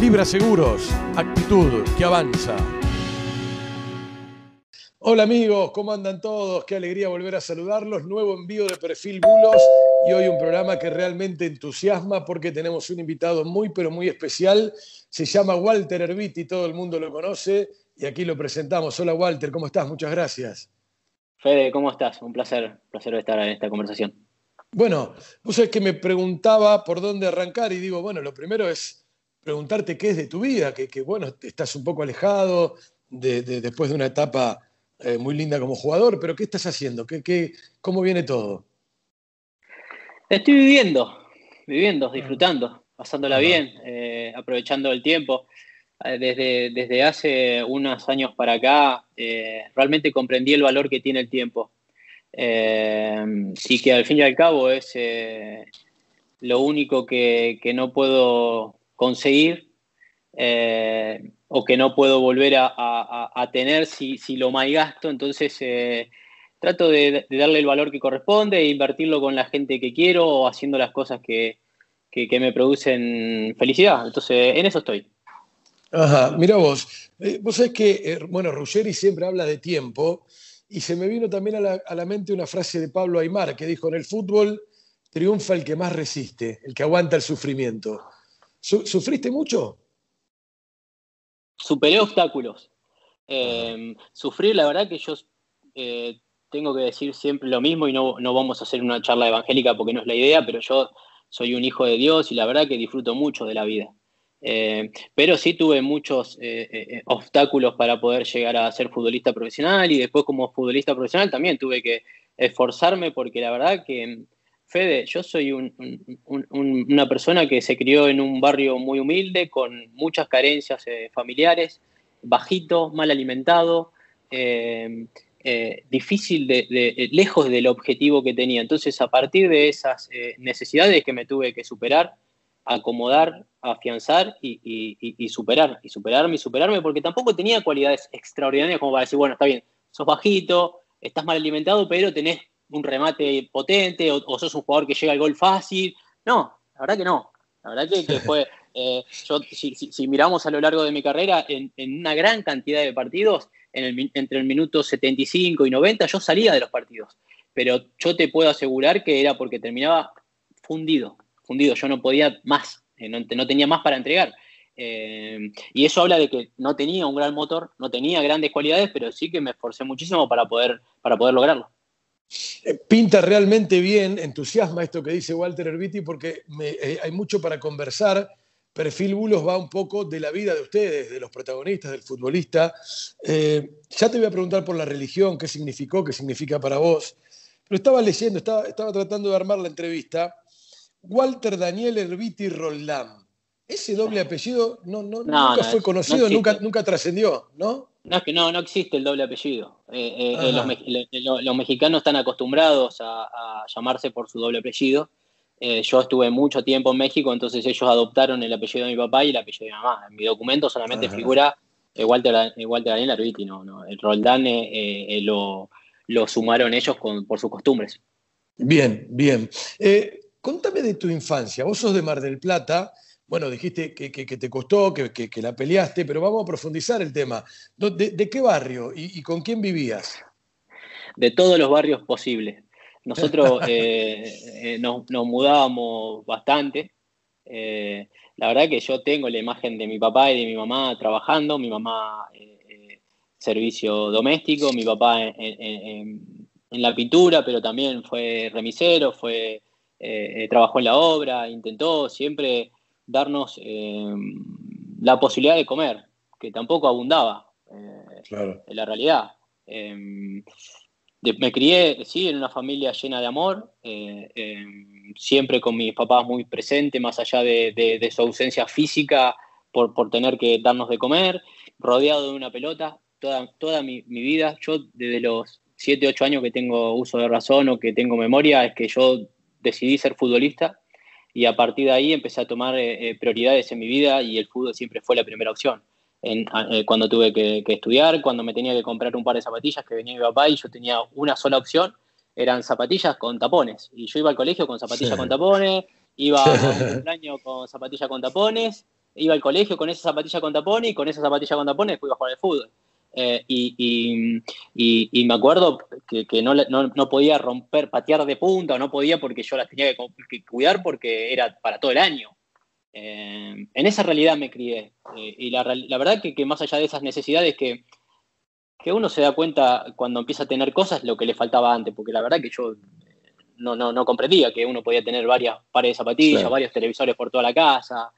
Libra Seguros, actitud que avanza. Hola amigos, ¿cómo andan todos? Qué alegría volver a saludarlos. Nuevo envío de Perfil Bulos y hoy un programa que realmente entusiasma porque tenemos un invitado muy pero muy especial. Se llama Walter Herbiti, todo el mundo lo conoce y aquí lo presentamos. Hola Walter, ¿cómo estás? Muchas gracias. Fede, ¿cómo estás? Un placer, placer estar en esta conversación. Bueno, vos sabés que me preguntaba por dónde arrancar y digo, bueno, lo primero es preguntarte qué es de tu vida, que, bueno, estás un poco alejado de, después de una etapa eh, muy linda como jugador, pero ¿qué estás haciendo? ¿Qué, qué, cómo viene todo? Estoy viviendo, viviendo, ah. disfrutando, pasándola bien, eh, aprovechando el tiempo. Eh, desde, desde, hace unos años para acá, realmente comprendí el valor que tiene el tiempo. y que al fin y al cabo es lo único que, que no puedo conseguir eh, o que no puedo volver a, tener si, si, lo malgasto. Entonces eh, trato de, darle el valor que corresponde e invertirlo con la gente que quiero o haciendo las cosas que, me producen felicidad. Entonces en eso estoy. Ajá, mira vos, eh, vos sabés que, bueno, Ruggeri siempre habla de tiempo y se me vino también a la, a la mente una frase de Pablo Aymar que dijo, en el fútbol triunfa el que más resiste, el que aguanta el sufrimiento. ¿Sufriste mucho? Superé obstáculos. Em, sufrir, la verdad que yo eh, tengo que decir siempre lo mismo y no, vamos a hacer una charla evangélica porque no es la idea, pero yo soy un hijo de Dios y la verdad que disfruto mucho de la vida. Em, pero sí tuve muchos eh, eh, obstáculos para poder llegar a ser futbolista profesional y después como futbolista profesional también tuve que esforzarme porque la verdad que Fede, yo soy una persona que se crió en un barrio muy humilde, con muchas carencias eh, familiares, bajito, mal alimentado, eh, eh, difícil de, lejos del objetivo que tenía. Entonces, a partir de esas necesidades que me tuve que superar, acomodar, afianzar y, y, superar, y superarme y superarme, porque tampoco tenía cualidades extraordinarias como para decir, bueno, está bien, sos bajito, estás mal alimentado, pero tenés un remate potente o, sos un jugador que llega al gol fácil. No, la verdad que no. La verdad que, fue, eh, yo, si, miramos a lo largo de mi carrera, en, una gran cantidad de partidos, entre el minuto 75 y 90, yo salía de los partidos. Pero yo te puedo asegurar que era porque terminaba fundido, fundido. Yo no podía más, eh, no, tenía más para entregar. Eh, y eso habla de que no tenía un gran motor, no tenía grandes cualidades, pero sí que me esforcé muchísimo para poder, para poder lograrlo. Eh, pinta realmente bien, entusiasma esto que dice Walter Herbiti porque eh, hay mucho para conversar. Perfil Bulos va un poco de la vida de ustedes, de los protagonistas, del futbolista. Eh, ya te voy a preguntar por la religión, qué significó, qué significa para vos. Pero estaba leyendo, estaba, tratando de armar la entrevista. Walter Daniel Herbiti Roldán. Ese doble apellido no, nunca fue conocido, nunca, nunca trascendió, ¿no? No, es que no, no existe el doble apellido. Eh, eh, eh, los, mexicanos están acostumbrados a, llamarse por su doble apellido. yo estuve mucho tiempo en México, entonces ellos adoptaron el apellido de mi papá y el apellido de mi mamá. En mi documento solamente figura Walter, Walter Daniel Arbiti, no, no. El Roldán lo, lo, sumaron ellos por sus costumbres. Bien, bien. contame de tu infancia. Vos sos de Mar del Plata bueno, dijiste que, te costó, que, la peleaste, pero vamos a profundizar el tema. ¿De, qué barrio y, con quién vivías? De todos los barrios posibles. Nosotros eh, eh, nos, mudábamos bastante. Eh, la verdad que yo tengo la imagen de mi papá y de mi mamá trabajando, mi mamá servicio doméstico, mi papá en, la pintura, pero también fue remisero, fue, trabajó en la obra, intentó siempre darnos eh, la posibilidad de comer, que tampoco abundaba eh, en la realidad. Eh, me crié, sí, en una familia llena de amor, siempre con mis papás muy presentes, más allá de, su ausencia física por, tener que darnos de comer, rodeado de una pelota, toda, toda mi, mi vida. Yo desde los 7, 8 años que tengo uso de razón o que tengo memoria, es que yo decidí ser futbolista y a partir de ahí empecé a tomar eh, eh, prioridades en mi vida y el fútbol siempre fue la primera opción. En, eh, cuando tuve que, estudiar, cuando me tenía que comprar un par de zapatillas que venía mi papá y yo tenía una sola opción, eran zapatillas con tapones. Y yo iba al colegio con zapatillas con tapones, iba a un cumpleaños con zapatillas con tapones iba al colegio con esa zapatilla con tapones y con esa zapatilla con tapones después iba a jugar al fútbol. Eh, y, me acuerdo que, no, podía romper, patear de punta, o no podía porque yo las tenía que, cuidar porque era para todo el año. Eh, en esa realidad me crié. Eh, y la, verdad que, más allá de esas necesidades que, que uno se da cuenta cuando empieza a tener cosas lo que le faltaba antes, porque la verdad que yo no, no, comprendía que uno podía tener varias pares de zapatillas, varios televisores por toda la casa,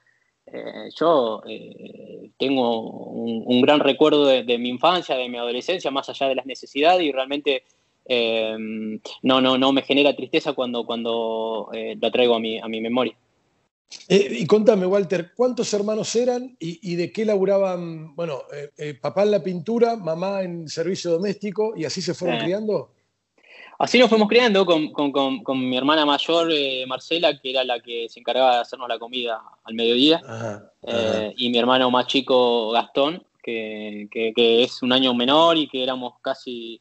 eh, yo eh, tengo un, gran recuerdo de, mi infancia, de mi adolescencia, más allá de las necesidades y realmente eh, no, no, no me genera tristeza cuando, cuando lo traigo a mi, a mi memoria. y contame, Walter, ¿cuántos hermanos eran y, de qué laburaban? Bueno, papá en la pintura, mamá en servicio doméstico y así se fueron criando. Así nos fuimos criando con, mi hermana mayor, eh, Marcela, que era la que se encargaba de hacernos la comida al mediodía, eh, y mi hermano más chico, Gastón, que, es un año menor y que éramos casi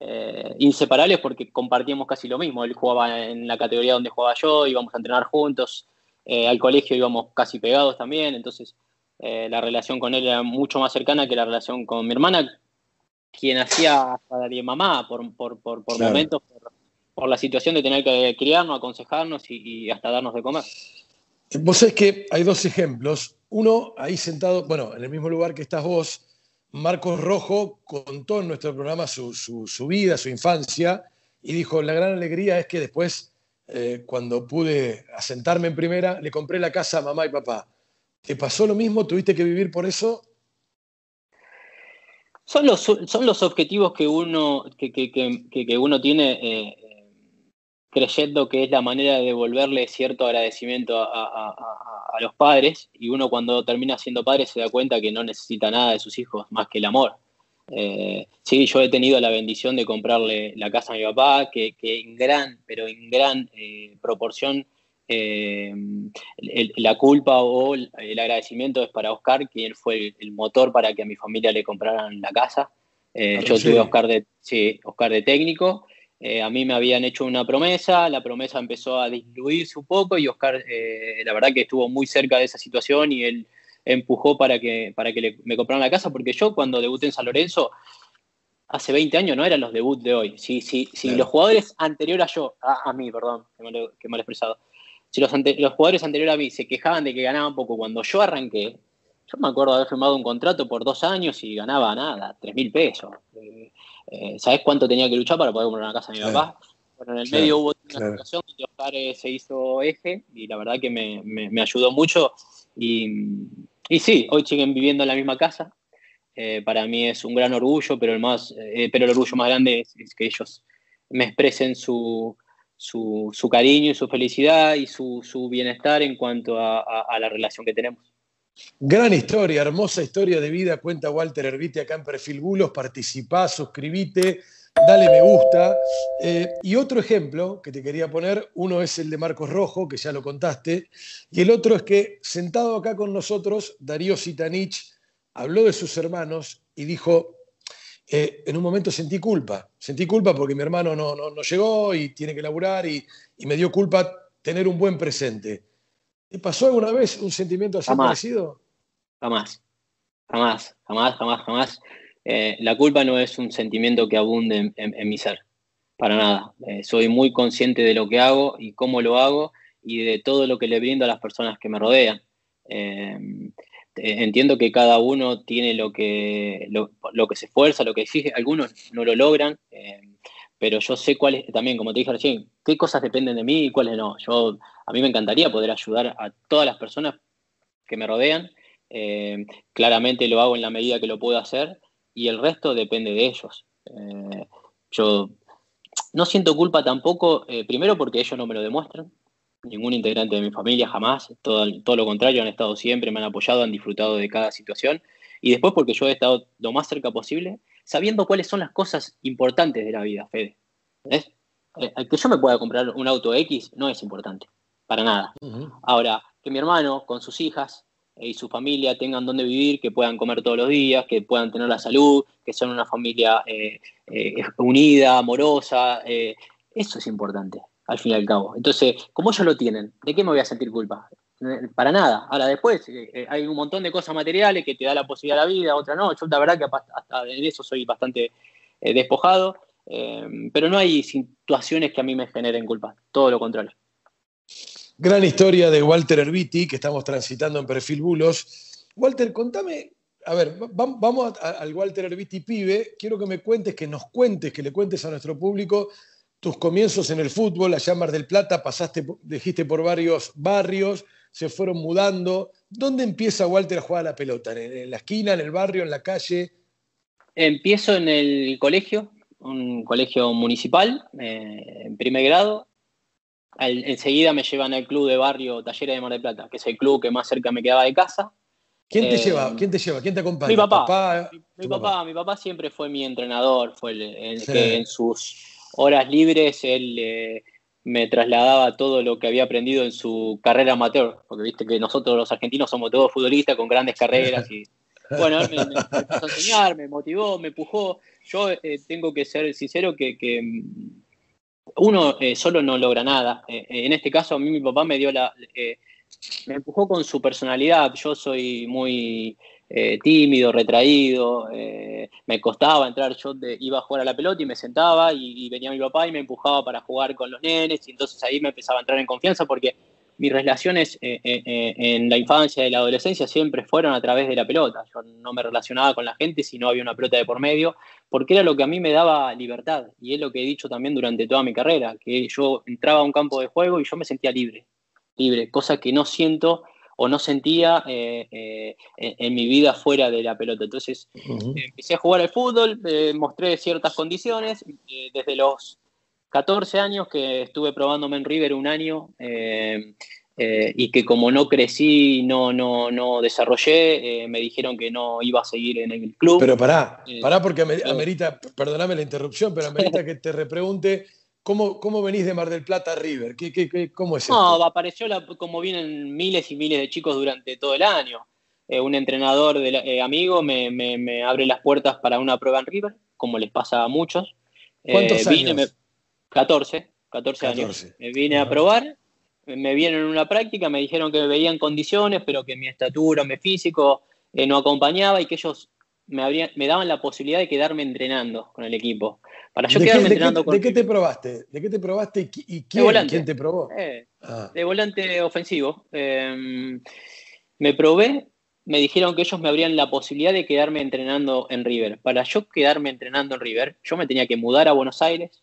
eh, inseparables porque compartíamos casi lo mismo. Él jugaba en la categoría donde jugaba yo, íbamos a entrenar juntos, al colegio íbamos casi pegados también, entonces la relación con él era mucho más cercana que la relación con mi hermana, quien hacía hasta de mamá por, por, por, momentos, por, la situación de tener que criarnos, aconsejarnos y, hasta darnos de comer. Vos sabés que hay dos ejemplos. Uno, ahí sentado, bueno, en el mismo lugar que estás vos, Marcos Rojo contó en nuestro programa su, su, vida, su infancia, y dijo, la gran alegría es que después, eh, cuando pude asentarme en primera, le compré la casa a mamá y papá. ¿Te pasó lo mismo? ¿Tuviste que vivir por eso? Son los, son los objetivos que uno, que, uno tiene eh, creyendo que es la manera de devolverle cierto agradecimiento a, los padres y uno cuando termina siendo padre se da cuenta que no necesita nada de sus hijos más que el amor. Eh, sí, yo he tenido la bendición de comprarle la casa a mi papá, que, en gran, pero en gran eh, proporción eh, la culpa o el agradecimiento es para Oscar, quien fue el, motor para que a mi familia le compraran la casa. Eh, yo tuve Oscar de, sí, Oscar de técnico. Eh, a mí me habían hecho una promesa, la promesa empezó a diluirse un poco y Oscar, la verdad que estuvo muy cerca de esa situación y él empujó para que, para que me compraran la casa, porque yo cuando debuté en San Lorenzo, hace 20 años no eran los debuts de hoy. Si, sí, sí, los jugadores anteriores a yo, a, mí, perdón, que mal expresado, si los, jugadores anteriores a mí se quejaban de que ganaban poco cuando yo arranqué, yo me acuerdo de haber firmado un contrato por dos años y ganaba nada, tres mil pesos. Eh, eh, ¿Sabes cuánto tenía que luchar para poder comprar una casa de mi papá? Bueno, en el medio hubo una situación donde Oscar eh, se hizo eje y la verdad que me, ayudó mucho. Y, y, sí, hoy siguen viviendo en la misma casa. para mí es un gran orgullo, pero el, más, pero el orgullo más grande es que ellos me expresen su, su, cariño y su felicidad y su, bienestar en cuanto a, la relación que tenemos. Gran historia, hermosa historia de vida, cuenta Walter Herbite acá en Perfil Bulos, participá, suscribite, dale me gusta. Eh, y otro ejemplo que te quería poner, uno es el de Marcos Rojo, que ya lo contaste, y el otro es que sentado acá con nosotros, Darío Sitanich habló de sus hermanos y dijo, eh, en un momento sentí culpa. Sentí culpa porque mi hermano no, no, llegó y tiene que laburar y, me dio culpa tener un buen presente. ¿Te pasó alguna vez un sentimiento así parecido? Jamás, jamás, jamás, jamás, jamás. Eh, la culpa no es un sentimiento que abunde en, mi ser, para nada. Eh, soy muy consciente de lo que hago y cómo lo hago y de todo lo que le brindo a las personas que me rodean. Eh, entiendo que cada uno tiene lo que, lo, que se esfuerza, lo que exige, algunos no lo logran, eh, pero yo sé cuáles, también como te dije recién, qué cosas dependen de mí y cuáles no. Yo, a mí me encantaría poder ayudar a todas las personas que me rodean, eh, claramente lo hago en la medida que lo puedo hacer y el resto depende de ellos. yo no siento culpa tampoco, primero porque ellos no me lo demuestran, ningún integrante de mi familia jamás, todo, todo lo contrario, han estado siempre, me han apoyado, han disfrutado de cada situación. Y después porque yo he estado lo más cerca posible, sabiendo cuáles son las cosas importantes de la vida, Fede. ¿Ves? Eh, que yo me pueda comprar un auto X no es importante, para nada. Ahora, que mi hermano con sus hijas y su familia tengan donde vivir, que puedan comer todos los días, que puedan tener la salud, que sean una familia eh, eh, unida, amorosa, eso es importante al fin y al cabo. Entonces, como ellos lo tienen, ¿de qué me voy a sentir culpa? para nada. Ahora después hay un montón de cosas materiales que te da la posibilidad de la vida, otra no. Yo la verdad que hasta en eso soy bastante despojado, pero no hay situaciones que a mí me generen culpa, todo lo contrario. Gran historia de Walter Herbiti que estamos transitando en Perfil Bulos. Walter, contame, a ver, vamos al Walter Herbiti pibe. Quiero que me cuentes, que nos cuentes, que le cuentes a nuestro público tus comienzos en el fútbol, allá en Mar del Plata, pasaste, dijiste por varios barrios, se fueron mudando. ¿Dónde empieza Walter a jugar a la pelota? ¿En, la esquina, en el barrio, en la calle? Empiezo en el colegio, un colegio municipal, eh, en primer grado enseguida me llevan al club de barrio Talleres de Mar del Plata, que es el club que más cerca me quedaba de casa. ¿Quién te eh, lleva? ¿Quién te lleva? ¿Quién te acompaña? Mi papá. mi, papá, mi papá siempre fue mi entrenador, fue el, que en sus horas libres él eh, me trasladaba todo lo que había aprendido en su carrera amateur, porque viste que nosotros los argentinos somos todos futbolistas con grandes carreras y bueno, él me, empezó a enseñar, me motivó, me empujó. Yo eh, tengo que ser sincero que uno eh, solo no logra nada. En este caso, a mí mi papá me dio la. me empujó con su personalidad. Yo soy muy tímido, retraído. me costaba entrar. Yo iba a jugar a la pelota y me sentaba, y, venía mi papá y me empujaba para jugar con los nenes. Y entonces ahí me empezaba a entrar en confianza porque mis relaciones en la infancia y la adolescencia siempre fueron a través de la pelota. Yo no me relacionaba con la gente si no había una pelota de por medio porque era lo que a mí me daba libertad, y es lo que he dicho también durante toda mi carrera, que yo entraba a un campo de juego y yo me sentía libre, libre, cosa que no siento o no sentía eh, eh, en, mi vida fuera de la pelota. Entonces empecé a jugar al fútbol, eh, mostré ciertas condiciones, desde los 14 años que estuve probándome en River un año, y que como no crecí, no, no, no desarrollé, me dijeron que no iba a seguir en el club. Pero pará, pará porque amerita, perdóname la interrupción, pero amerita que te repregunte cómo, cómo venís de Mar del Plata a River, ¿Qué, qué, cómo es No, apareció como vienen miles y miles de chicos durante todo el año. un entrenador de amigo me, me, abre las puertas para una prueba en River, como les pasa a muchos. ¿Cuántos años? 14, 14, años. Me vine a probar me vieron en una práctica, me dijeron que me veían condiciones, pero que mi estatura, mi físico eh, no acompañaba y que ellos me, me daban la posibilidad de quedarme entrenando con el equipo. Para yo quedarme entrenando con ¿De qué te probaste? ¿De qué te probaste y, quién, te probó? Eh, ah. De volante ofensivo. Em, me probé, me dijeron que ellos me abrían la posibilidad de quedarme entrenando en River. Para yo quedarme entrenando en River, yo me tenía que mudar a Buenos Aires,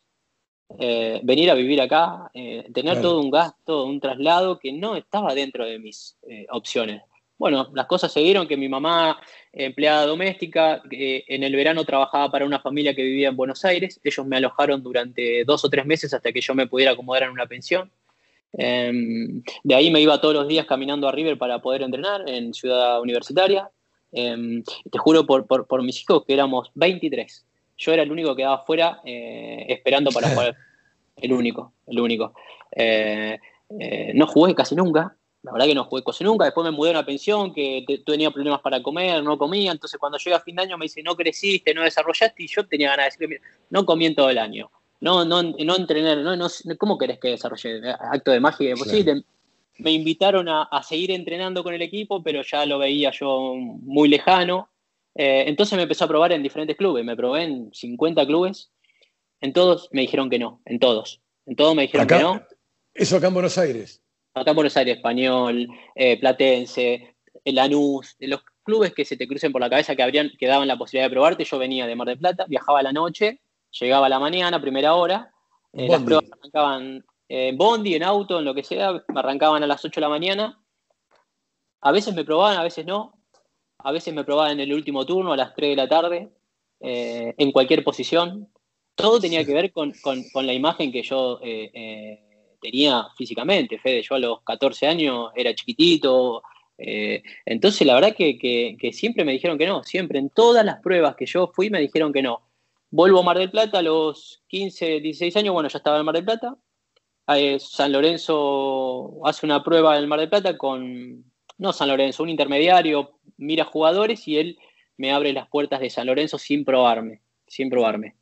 eh, venir a vivir acá, eh, tener todo un gasto, un traslado que no estaba dentro de mis eh, opciones. Bueno, las cosas se dieron que mi mamá, empleada doméstica, en el verano trabajaba para una familia que vivía en Buenos Aires. Ellos me alojaron durante dos o tres meses hasta que yo me pudiera acomodar en una pensión. Em, de ahí me iba todos los días caminando a River para poder entrenar en Ciudad Universitaria. Em, te juro por, por, por mis hijos que éramos 23 yo era el único que daba fuera eh, esperando para jugar. El único, el único. Eh, eh, no jugué casi nunca, la verdad que no jugué casi nunca. Después me mudé a una pensión que tenía problemas para comer, no comía. Entonces, cuando llega a fin de año, me dice, no creciste, no desarrollaste. Y yo tenía ganas de decirle, no comí en todo el año. No, no, no entrené, no, no, ¿cómo querés que desarrolle? Acto de magia, pues sí, me invitaron a, a, seguir entrenando con el equipo, pero ya lo veía yo muy lejano. Eh, entonces me empezó a probar en diferentes clubes, me probé en 50 clubes, en todos me dijeron que no, en todos, en todos me dijeron que no. ¿Eso acá en Buenos Aires? Acá en Buenos Aires, Español, eh, Platense, Lanús, los clubes que se te crucen por la cabeza que, habrían, que daban la posibilidad de probarte, yo venía de Mar del Plata, viajaba a la noche, llegaba a la mañana, primera hora, eh, las pruebas arrancaban en bondi, en auto, en lo que sea, me arrancaban a las 8 de la mañana, a veces me probaban, a veces no, a veces me probaban en el último turno a las 3 de la tarde, eh, en cualquier posición. Todo tenía que ver con, la imagen que yo eh, eh, tenía físicamente, Fede. Yo a los 14 años era chiquitito. entonces, la verdad que, siempre me dijeron que no. Siempre, en todas las pruebas que yo fui, me dijeron que no. Vuelvo a Mar del Plata a los 15, 16 años. Bueno, ya estaba en Mar del Plata. San Lorenzo hace una prueba en Mar del Plata con, no San Lorenzo, un intermediario, mira jugadores y él me abre las puertas de San Lorenzo sin probarme, sin probarme.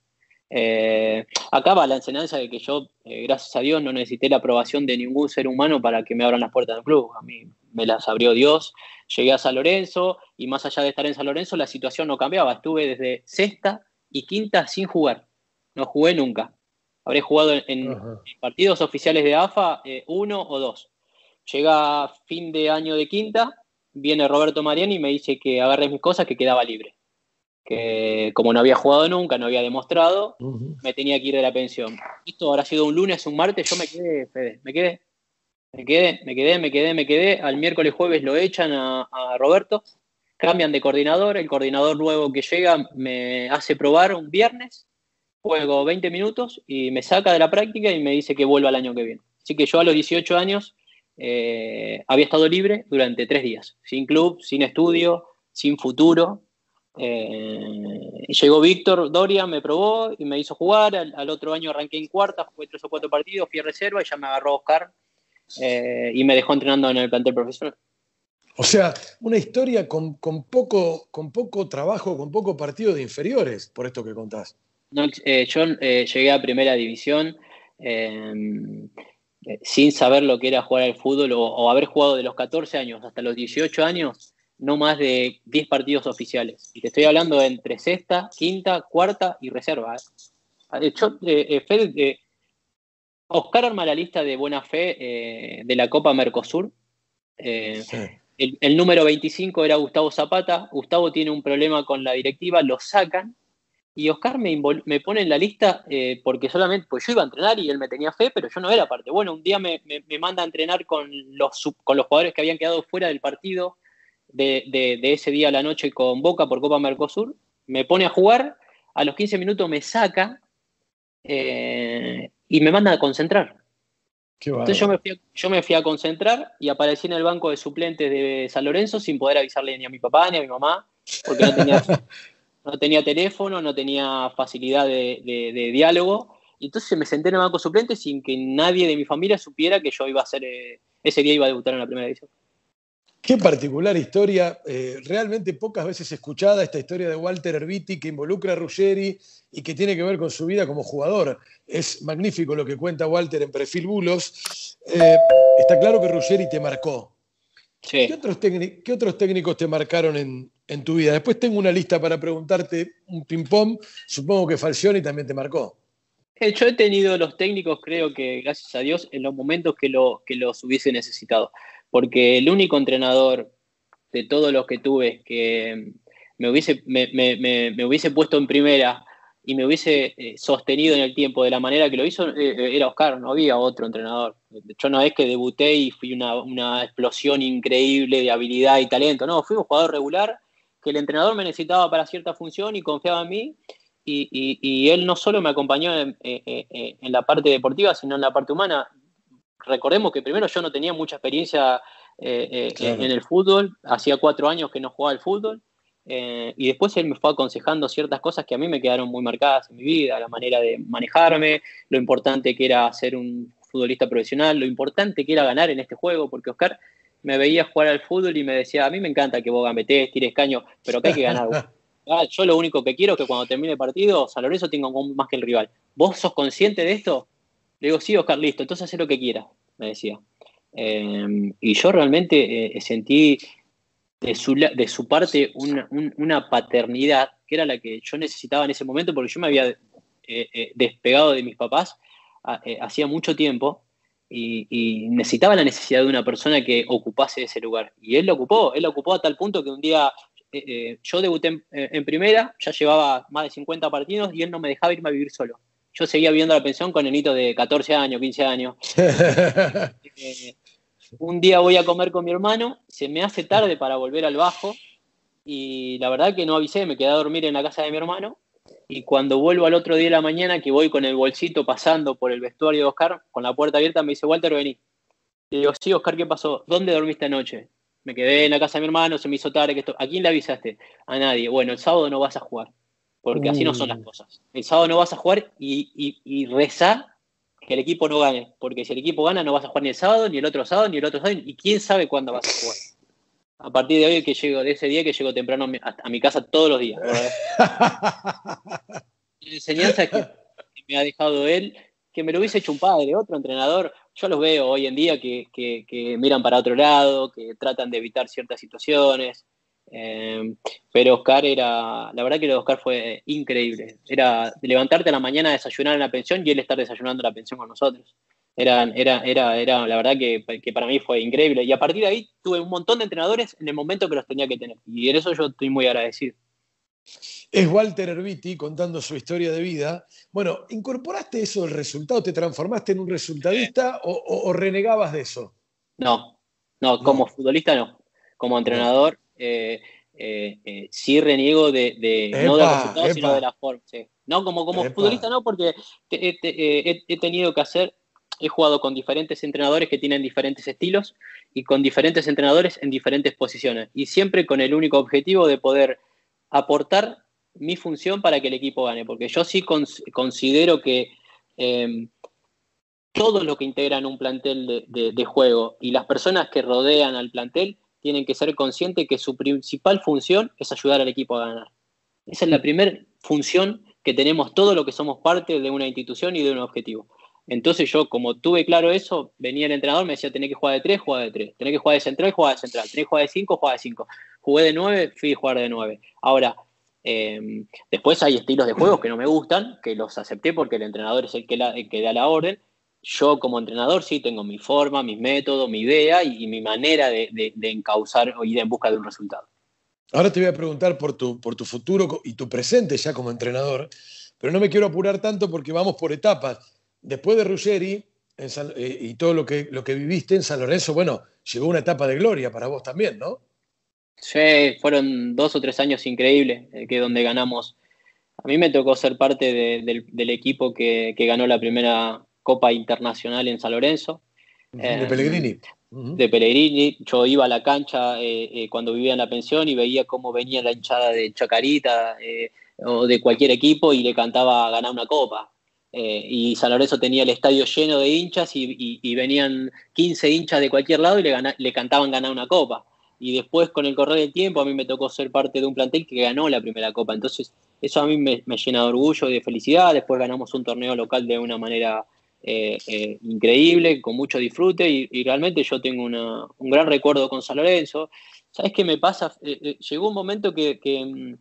Eh, acá va la enseñanza de que yo, eh, gracias a Dios, no necesité la aprobación de ningún ser humano para que me abran las puertas del club. A mí me las abrió Dios. Llegué a San Lorenzo y más allá de estar en San Lorenzo, la situación no cambiaba. Estuve desde sexta y quinta sin jugar. No jugué nunca. Habré jugado en, partidos oficiales de AFA eh, uno o dos. Llega fin de año de quinta, viene Roberto Mariani y me dice que agarre mis cosas, que quedaba libre. Que como no había jugado nunca, no había demostrado, me tenía que ir de la pensión. Esto habrá sido un lunes, un martes, yo me quedé, Fede, me quedé. Me quedé, me quedé, me quedé, me quedé. Al miércoles jueves lo echan a, Roberto, cambian de coordinador, el coordinador nuevo que llega me hace probar un viernes, juego 20 minutos y me saca de la práctica y me dice que vuelva el año que viene. Así que yo a los 18 años eh, había estado libre durante tres días, sin club, sin estudio, sin futuro. Eh, llegó Víctor Doria, me probó y me hizo jugar. Al, otro año arranqué en cuarta, jugué tres o cuatro partidos, fui a reserva y ya me agarró Oscar eh, y me dejó entrenando en el plantel profesional. O sea, una historia con, poco, con poco trabajo, con poco partido de inferiores, por esto que contás. yo llegué a primera división eh, sin saber lo que era jugar al fútbol o, haber jugado de los 14 años hasta los 18 años, no más de 10 partidos oficiales. Y te estoy hablando de entre sexta, quinta, cuarta y reserva. ¿eh? Eh, Oscar arma la lista de buena fe de la Copa Mercosur. el, número 25 era Gustavo Zapata. Gustavo tiene un problema con la directiva, lo sacan y Oscar me, me pone en la lista eh, porque solamente, pues yo iba a entrenar y él me tenía fe, pero yo no era parte. Bueno, un día me, manda a entrenar con los, con los jugadores que habían quedado fuera del partido de, ese día a la noche con Boca por Copa Mercosur. Me pone a jugar, a los 15 minutos me saca eh, y me manda a concentrar. Entonces yo me, fui a, yo me fui a concentrar y aparecí en el banco de suplentes de San Lorenzo sin poder avisarle ni a mi papá ni a mi mamá, porque no tenía, no tenía teléfono, no tenía facilidad de, diálogo. Y entonces me senté en el banco suplente sin que nadie de mi familia supiera que yo iba a ser, eh, ese día iba a debutar en la primera división. Qué particular historia, eh, realmente pocas veces escuchada esta historia de Walter Erviti que involucra a Ruggeri y que tiene que ver con su vida como jugador. Es magnífico lo que cuenta Walter en Perfil Bulos. Eh, está claro que Ruggeri te marcó. ¿Qué, otros ¿Qué, otros técnicos te marcaron en, en tu vida. Después tengo una lista para preguntarte un ping-pong. Supongo que Falcioni también te marcó. Eh, yo he tenido los técnicos, creo que gracias a Dios, en los momentos que, lo, que los hubiese necesitado. Porque el único entrenador de todos los que tuve que me hubiese, puesto en primera y me hubiese eh, sostenido en el tiempo de la manera que lo hizo eh, era Oscar, no había otro entrenador. Yo no es que debuté y fui una explosión increíble de habilidad y talento, no, fui un jugador regular que el entrenador me necesitaba para cierta función y confiaba en mí. Y, él no solo me acompañó en, la parte deportiva, sino en la parte humana. Recordemos que primero yo no tenía mucha experiencia eh, eh, en el fútbol, hacía cuatro años que no jugaba al fútbol, eh, y después él me fue aconsejando ciertas cosas que a mí me quedaron muy marcadas en mi vida, la manera de manejarme, lo importante que era ser un futbolista profesional, lo importante que era ganar en este juego, porque Oscar me veía jugar al fútbol y me decía, a mí me encanta que vos gambetés, tires caño, pero que hay que ganar. Ah, yo lo único que quiero es que cuando termine el partido, San Lorenzo tenga más que el rival. ¿Vos sos consciente de esto? Le digo, sí, Oscar, listo, entonces haz lo que quieras, me decía. Em, y yo realmente eh, sentí de su, de su parte una, paternidad que era la que yo necesitaba en ese momento porque yo me había eh, eh, despegado de mis papás hacía mucho tiempo y, necesitaba la necesidad de una persona que ocupase ese lugar. Y él lo ocupó, él lo ocupó a tal punto que un día yo debuté en, primera, ya llevaba más de 50 partidos y él no me dejaba irme a vivir solo. Yo seguía viviendo la pensión con nenito de 14 años, 15 años. Eh, un día voy a comer con mi hermano, se me hace tarde para volver al bajo y la verdad que no avisé, me quedé a dormir en la casa de mi hermano y cuando vuelvo al otro día de la mañana, que voy con el bolsito pasando por el vestuario de Oscar, con la puerta abierta, me dice, Walter, vení. Le digo, sí, Oscar, ¿qué pasó? ¿Dónde dormiste anoche? Me quedé en la casa de mi hermano, se me hizo tarde. Que esto... ¿A quién le avisaste? A nadie. Bueno, el sábado no vas a jugar, porque así no son las mm. cosas. El sábado no vas a jugar y, y, y rezar que el equipo no gane, porque si el equipo gana no vas a jugar ni el sábado, ni el otro sábado, ni el otro sábado, y quién sabe cuándo vas a jugar a partir de hoy que llego, de ese día que llego temprano a mi casa todos los días. La enseñanza que me ha dejado él, que me lo hubiese hecho un padre, otro entrenador, yo los veo hoy en día que, miran para otro lado, que tratan de evitar ciertas situaciones. Eh, pero Oscar era, la verdad que lo de Oscar fue increíble. Era levantarte a la mañana a desayunar en la pensión y él estar desayunando en la pensión con nosotros. Era, era, era, era la verdad que, que, para mí fue increíble. Y a partir de ahí tuve un montón de entrenadores en el momento que los tenía que tener. Y en eso yo estoy muy agradecido. Es Walter Herbiti contando su historia de vida. Bueno, ¿incorporaste eso del resultado? ¿Te transformaste en un resultadista o, renegabas de eso? No, no, como futbolista no. Como entrenador eh, eh, eh, sí reniego de, no de resultados, sino de la forma. No, como, como futbolista no, porque he tenido que hacer he jugado con diferentes entrenadores que tienen diferentes estilos y con diferentes entrenadores en diferentes posiciones. Y siempre con el único objetivo de poder aportar mi función para que el equipo gane, porque yo sí considero que eh, todo lo que integran un plantel de, juego y las personas que rodean al plantel tienen que ser conscientes que su principal función es ayudar al equipo a ganar. Esa es la primera función que tenemos todo lo que somos parte de una institución y de un objetivo. Entonces yo, como tuve claro eso, venía el entrenador, me decía, tenés que jugar de tres, jugar de tres. Tenés que jugar de central, jugar de central. Tenés que jugar de cinco, jugar de cinco. Jugué de nueve, fui a jugar de nueve. Ahora, em, después hay estilos de juegos que no me gustan, que los acepté porque el entrenador es el que, da la orden. Yo como entrenador sí tengo mi forma, mis métodos, mi idea y, mi manera de, de, encauzar o ir en busca de un resultado. Ahora te voy a preguntar por tu, por tu futuro y tu presente ya como entrenador, pero no me quiero apurar tanto porque vamos por etapas después de Ruggeri eh, y todo lo que, lo que viviste en San Lorenzo, bueno, llegó una etapa de gloria para vos también, ¿no? Sí, fueron dos o tres años increíbles, eh, que donde ganamos. A mí me tocó ser parte del, equipo que, ganó la primera Copa Internacional en San Lorenzo. De Pellegrini. De Pellegrini. Yo iba a la cancha eh, cuando vivía en la pensión y veía cómo venía la hinchada de Chacarita o de cualquier equipo y le cantaba ganar una copa. Eh, y San Lorenzo tenía el estadio lleno de hinchas y, venían 15 hinchas de cualquier lado y le, cantaban ganar una copa. Y después, con el correr del tiempo, a mí me tocó ser parte de un plantel que ganó la primera copa. Entonces, eso a mí me, llena de orgullo y de felicidad. Después ganamos un torneo local de una manera eh, eh, increíble, con mucho disfrute. Y, realmente yo tengo un gran recuerdo con San Lorenzo. ¿Sabes qué me pasa? llegó un momento que mm,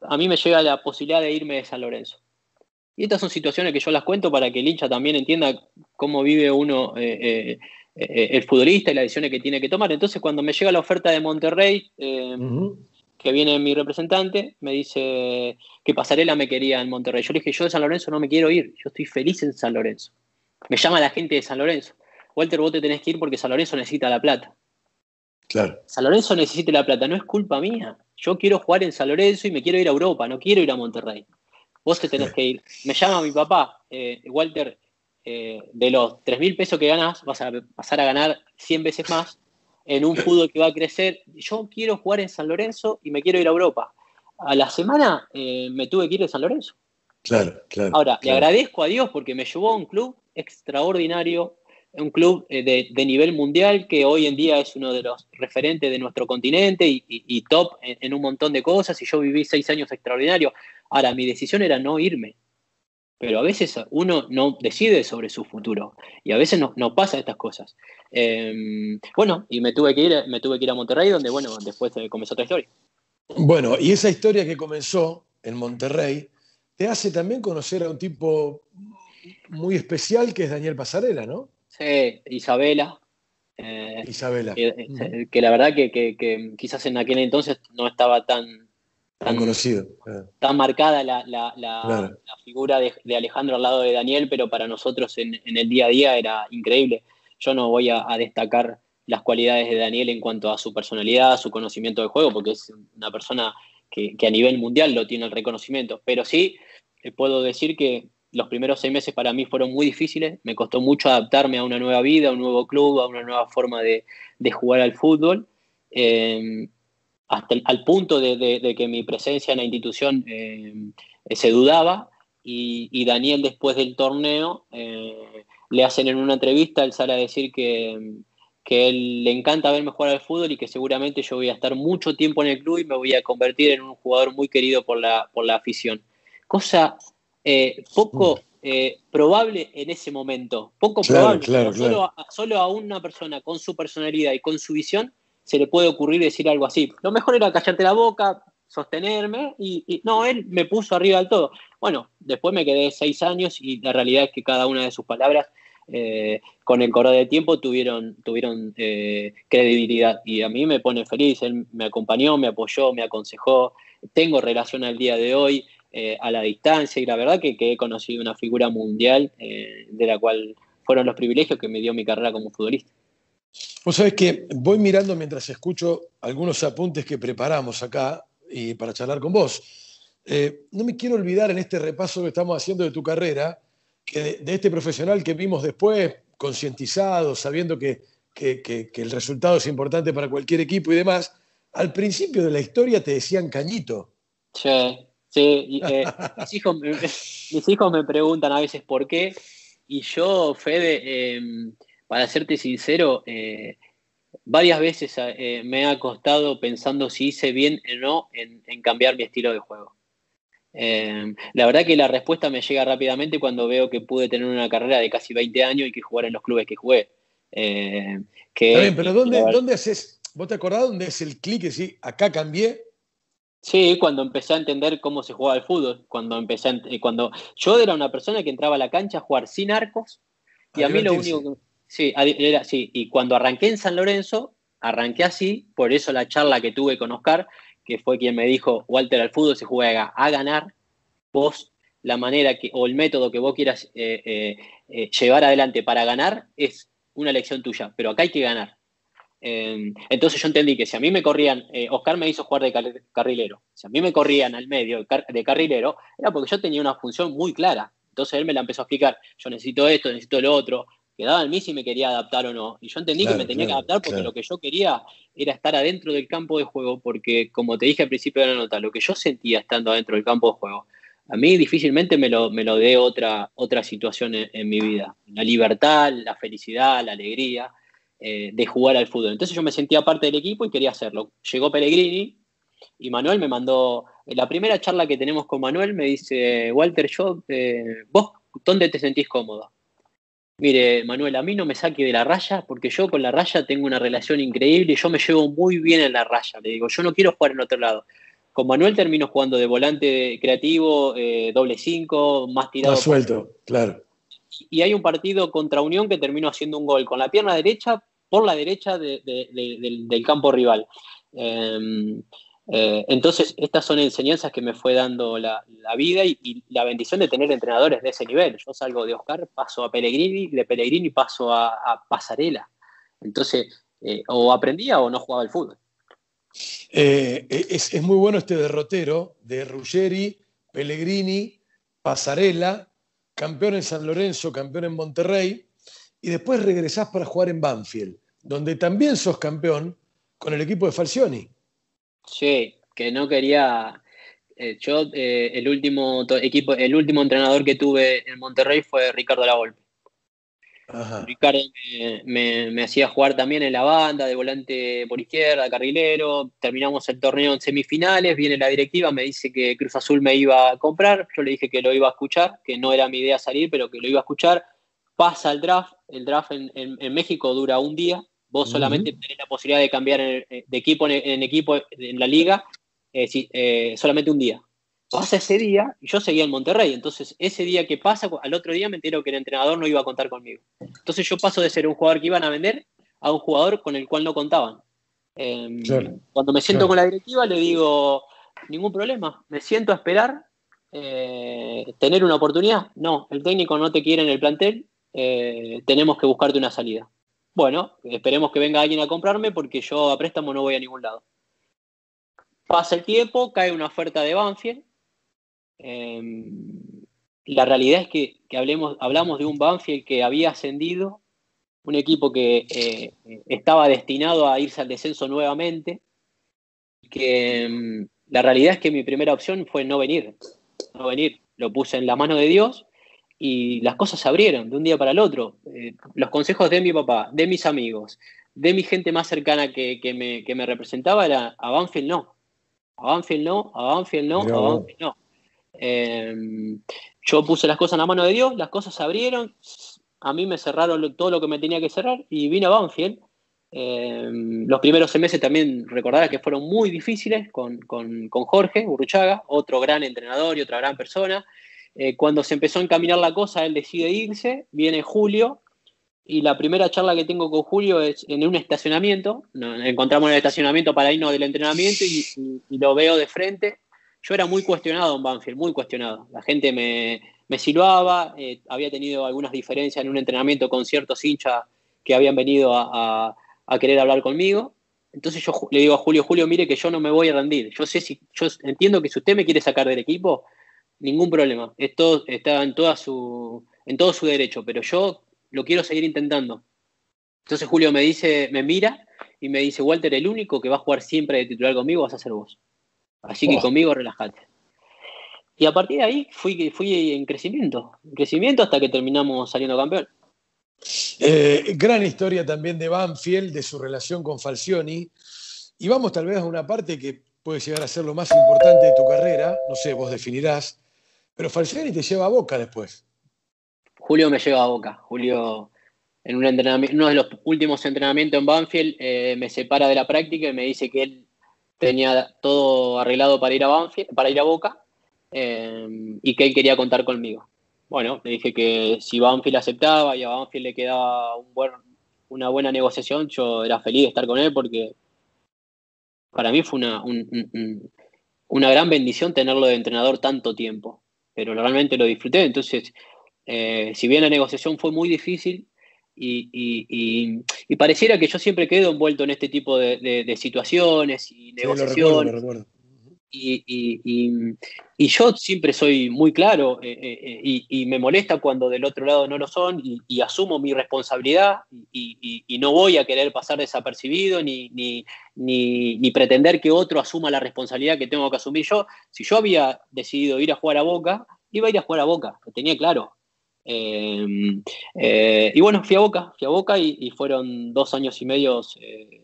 a mí me llega la posibilidad de irme de San Lorenzo y estas son situaciones que yo las cuento para que el hincha también entienda cómo vive uno, eh, eh, eh, el futbolista y las decisiones que tiene que tomar. Entonces, cuando me llega la oferta de Monterrey, que viene mi representante, me dice que Pasarela me quería en Monterrey. Yo le dije, yo de San Lorenzo no me quiero ir, yo estoy feliz en San Lorenzo. Me llama la gente de San Lorenzo. Walter, vos te tenés que ir porque San Lorenzo necesita la plata. Claro. San Lorenzo necesita la plata, no es culpa mía. Yo quiero jugar en San Lorenzo y me quiero ir a Europa, no quiero ir a Monterrey vos te tenés que ir. Me llama mi papá, eh, Walter, eh, de los 3 mil pesos que ganas, vas a pasar a ganar 100 veces más en un fútbol que va a crecer. Yo quiero jugar en San Lorenzo y me quiero ir a Europa. A la semana eh, me tuve que ir a San Lorenzo. Claro, claro. Ahora, le agradezco a Dios porque me llevó a un club extraordinario, un club de, nivel mundial que hoy en día es uno de los referentes de nuestro continente y, top en, en, un montón de cosas. Y yo viví seis años extraordinarios. Ahora, mi decisión era no irme. Pero a veces uno no decide sobre su futuro y a veces no, pasa estas cosas. Em, bueno, y me tuve que ir, me tuve que ir a Monterrey, donde bueno, después comenzó otra historia. Bueno, y esa historia que comenzó en Monterrey te hace también conocer a un tipo muy especial que es Daniel Pasarela, ¿no? Sí, Isabela. Eh, Isabela. Que, la verdad que, quizás en aquel entonces no estaba tan, tan conocido. Tan marcada la, figura de, Alejandro al lado de Daniel, pero para nosotros en, el día a día era increíble. Yo no voy a, destacar las cualidades de Daniel en cuanto a su personalidad, su conocimiento del juego, porque es una persona que, a nivel mundial lo tiene el reconocimiento. Pero sí eh, puedo decir que los primeros seis meses para mí fueron muy difíciles. Me costó mucho adaptarme a una nueva vida, a un nuevo club, a una nueva forma de, jugar al fútbol. Eh, hasta el, al punto de, que mi presencia en la institución eh, se dudaba y, Daniel después del torneo eh, le hacen en una entrevista, él sale a decir que, que él le encanta verme jugar al fútbol y que seguramente yo voy a estar mucho tiempo en el club y me voy a convertir en un jugador muy querido por la, por la afición. Cosa eh, poco eh, probable en ese momento. Poco probable. Solo, a, solo a una persona con su personalidad y con su visión se le puede ocurrir decir algo así. Lo mejor era callarte la boca, sostenerme y, no, él me puso arriba del todo. Bueno, después me quedé seis años y la realidad es que cada una de sus palabras eh, con el correr del tiempo tuvieron, eh, credibilidad y a mí me pone feliz, él me acompañó, me apoyó, me aconsejó, tengo relación al día de hoy eh, a la distancia y la verdad que, que he conocido una figura mundial de la cual fueron los privilegios que me dio mi carrera como futbolista. Vos sabés que voy mirando mientras escucho algunos apuntes que preparamos acá y para charlar con vos. Eh, no me quiero olvidar en este repaso que estamos haciendo de tu carrera, que de, este profesional que vimos después, concientizado, sabiendo que, el resultado es importante para cualquier equipo y demás, al principio de la historia te decían cañito. Sí, sí. Eh, mis, hijos, mis, hijos, me preguntan a veces por qué, y yo, Fede, em, para serte sincero, eh, varias veces eh, me ha costado pensando si hice bien o no en, cambiar mi estilo de juego. Eh, la verdad que la respuesta me llega rápidamente cuando veo que pude tener una carrera de casi 20 años y que jugar en los clubes que jugué. Eh, Está bien, pero ¿dónde, haces? ¿Vos te acordás dónde es el clic y sí, acá cambié? Sí, cuando empecé a entender cómo se jugaba el fútbol, cuando empecé cuando yo era una persona que entraba a la cancha a jugar sin arcos y a, mí lo único que Sí, era, sí, y cuando arranqué en San Lorenzo, arranqué así, por eso la charla que tuve con Oscar, que fue quien me dijo, Walter, al fútbol se juega a ganar, vos la manera que, o el método que vos quieras eh, eh, eh, llevar adelante para ganar es una elección tuya, pero acá hay que ganar. Em, entonces yo entendí que si a mí me corrían, Oscar me hizo jugar de carrilero, si a mí me corrían al medio de carrilero, era porque yo tenía una función muy clara. Entonces él me la empezó a explicar, yo necesito esto, necesito lo otro, quedaba en mí si me quería adaptar o no. Y yo entendí que me tenía que adaptar porque lo que yo quería era estar adentro del campo de juego, porque como te dije al principio de la nota, lo que yo sentía estando adentro del campo de juego, a mí difícilmente me lo, me lo dé otra, otra situación en, mi vida. La libertad, la felicidad, la alegría eh, de jugar al fútbol. Entonces yo me sentía parte del equipo y quería hacerlo. Llegó Pellegrini y Manuel me mandó, en la primera charla que tenemos con Manuel me dice, Walter, yo, eh, vos, ¿dónde te sentís cómodo? Mire, Manuel, a mí no me saque de la raya porque yo con la raya tengo una relación increíble y yo me llevo muy bien en la raya. Le digo, yo no quiero jugar en otro lado. Con Manuel termino jugando de volante creativo, eh, doble cinco, más tirado. Más suelto, claro. Y hay un partido contra Unión que termino haciendo un gol con la pierna derecha por la derecha del, campo rival. Em, eh, entonces, estas son enseñanzas que me fue dando la, vida y, la bendición de tener entrenadores de ese nivel. Yo salgo de Oscar, paso a Pellegrini, de Pellegrini paso a, Pasarela. Entonces, eh, o aprendía o no jugaba el fútbol. Eh, es, muy bueno este derrotero de Ruggeri, Pellegrini, Pasarela, campeón en San Lorenzo, campeón en Monterrey, y después regresás para jugar en Banfield, donde también sos campeón con el equipo de Falcioni. Sí, que no quería. Eh, yo, eh, el último equipo, el último entrenador que tuve en Monterrey fue Ricardo Lavolpe. Ricardo me, hacía jugar también en la banda, de volante por izquierda, carrilero. Terminamos el torneo en semifinales. Viene la directiva, me dice que Cruz Azul me iba a comprar. Yo le dije que lo iba a escuchar, que no era mi idea salir, pero que lo iba a escuchar. Pasa el draft. El draft en México dura un día. Vos solamente tenés la posibilidad de cambiar de equipo en, equipo en la liga eh, eh, solamente un día. Pasa ese día y yo seguía en Monterrey. Entonces, ese día que pasa, al otro día me entero que el entrenador no iba a contar conmigo. Entonces, yo paso de ser un jugador que iban a vender a un jugador con el cual no contaban. Em, cuando me siento con la directiva, le digo: ningún problema, me siento a esperar. Eh, tener una oportunidad. No, el técnico no te quiere en el plantel, tenemos que buscarte una salida. Bueno, esperemos que venga alguien a comprarme porque yo a préstamo no voy a ningún lado. Pasa el tiempo, cae una oferta de Banfield. Em, la realidad es que, hablemos, hablamos de un Banfield que había ascendido, un equipo que eh, estaba destinado a irse al descenso nuevamente. Que em, la realidad es que mi primera opción fue no venir. No venir. Lo puse en la mano de Dios y las cosas se abrieron de un día para el otro. Eh, los consejos de mi papá, de mis amigos, de mi gente más cercana que, me, representaba era a Banfield no, a Banfield no, a Banfield no, a Banfield no. Em, yo puse las cosas en la mano de Dios, las cosas se abrieron, a mí me cerraron todo lo que me tenía que cerrar y vine a Banfield. Em, los primeros meses también recordarás que fueron muy difíciles con, Jorge Urruchaga, otro gran entrenador y otra gran persona. Eh, cuando se empezó a encaminar la cosa, él decide irse, viene Julio y la primera charla que tengo con Julio es en un estacionamiento. Nos encontramos en el estacionamiento para irnos del entrenamiento y, lo veo de frente. Yo era muy cuestionado en Banfield, muy cuestionado. La gente me, me silbaba, eh, había tenido algunas diferencias en un entrenamiento con ciertos hinchas que habían venido a, querer hablar conmigo. Entonces yo le digo a Julio, Julio, mire que yo no me voy a rendir. Yo sé si, yo entiendo que si usted me quiere sacar del equipo, ningún problema. Esto está en toda su, en todo su derecho, pero yo lo quiero seguir intentando. Entonces Julio me dice, me mira y me dice, Walter, el único que va a jugar siempre de titular conmigo vas a ser vos. Así que oh. conmigo relájate. Y a partir de ahí fui, fui en crecimiento, en crecimiento hasta que terminamos saliendo campeón. Eh, gran historia también de Banfield, de su relación con Falcioni. Y vamos tal vez a una parte que puede llegar a ser lo más importante de tu carrera, no sé, vos definirás, pero Falcioni te lleva a Boca después. Julio me lleva a Boca. Julio, en uno de los últimos entrenamientos en Banfield, eh, me separa de la práctica y me dice que él tenía todo arreglado para ir a Banfield, para ir a Boca eh, y que él quería contar conmigo. Bueno, le dije que si Banfield aceptaba y a Banfield le quedaba una buena negociación, yo era feliz de estar con él porque para mí fue una, una gran bendición tenerlo de entrenador tanto tiempo, pero realmente lo disfruté. Entonces, eh, si bien la negociación fue muy difícil y, pareciera que yo siempre quedo envuelto en este tipo de, situaciones y negociaciones. Y, yo siempre soy muy claro eh, eh, y, me molesta cuando del otro lado no lo son y, asumo mi responsabilidad y, no voy a querer pasar desapercibido ni, pretender que otro asuma la responsabilidad que tengo que asumir yo. Si yo había decidido ir a jugar a Boca, iba a ir a jugar a Boca, lo tenía claro. Eh, y bueno, fui a Boca, fui a Boca y, fueron dos años y medio eh,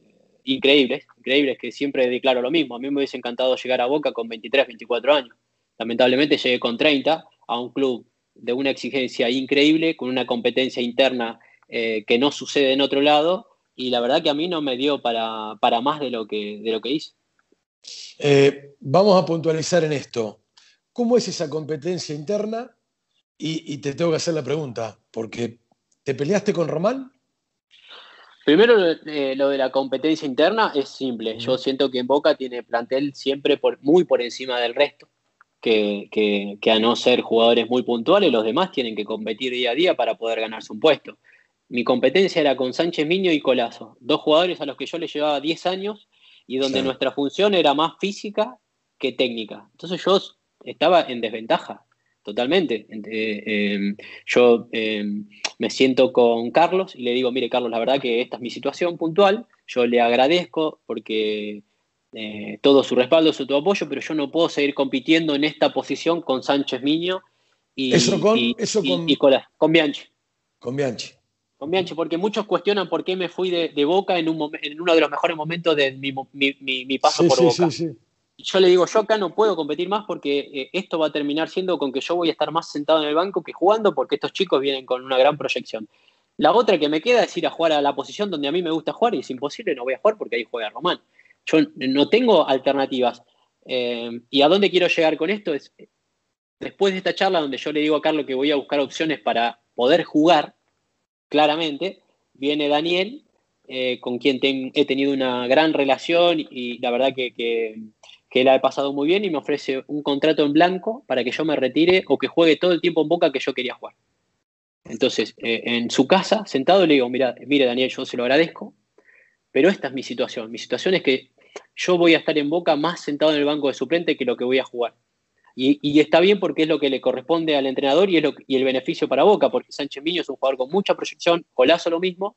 increíbles, increíbles que siempre declaro lo mismo. A mí me hubiese encantado llegar a Boca con 23, 24 años. Lamentablemente llegué con 30 a un club de una exigencia increíble, con una competencia interna eh, que no sucede en otro lado, y la verdad que a mí no me dio para, para más de lo que, de lo que hice. vamos a puntualizar en esto. ¿Cómo es esa competencia interna y, te tengo que hacer la pregunta, porque ¿te peleaste con Román? Primero, eh, lo de la competencia interna es simple. Yo siento que en Boca tiene plantel siempre por, muy por encima del resto, que, que, a no ser jugadores muy puntuales, los demás tienen que competir día a día para poder ganarse un puesto. Mi competencia era con Sánchez Miño y Colazo, dos jugadores a los que yo les llevaba 10 años y donde nuestra función era más física que técnica. Entonces yo estaba en desventaja. Totalmente. Em, yo em, me siento con Carlos y le digo, mire Carlos, la verdad que esta es mi situación puntual, yo le agradezco porque eh, todo su respaldo, su todo apoyo, pero yo no puedo seguir compitiendo en esta posición con Sánchez Miño y, eso con, eso con, con Bianchi. Con Bianchi. Con Bianchi, porque muchos cuestionan por qué me fui de, Boca en, un en uno de los mejores momentos de mi, mi, paso por Boca. Sí, sí, yo le digo, yo acá no puedo competir más porque eh, esto va a terminar siendo con que yo voy a estar más sentado en el banco que jugando porque estos chicos vienen con una gran proyección. La otra que me queda es ir a jugar a la posición donde a mí me gusta jugar y es imposible, no voy a jugar porque ahí juega Román. Yo no tengo alternativas. Eh, ¿Y a dónde quiero llegar con esto? Es después de esta charla donde yo le digo a Carlos que voy a buscar opciones para poder jugar, claramente, viene Daniel, eh, con quien he tenido una gran relación y la verdad que que la he pasado muy bien y me ofrece un contrato en blanco para que yo me retire o que juegue todo el tiempo en Boca que yo quería jugar. Entonces, eh, en su casa, sentado, le digo, mira, mire Daniel, yo se lo agradezco, pero esta es mi situación. Mi situación es que yo voy a estar en Boca más sentado en el banco de suplente que lo que voy a jugar. Y, está bien porque es lo que le corresponde al entrenador y, es y el beneficio para Boca, porque Sánchez Miño es un jugador con mucha proyección, Colazo lo mismo,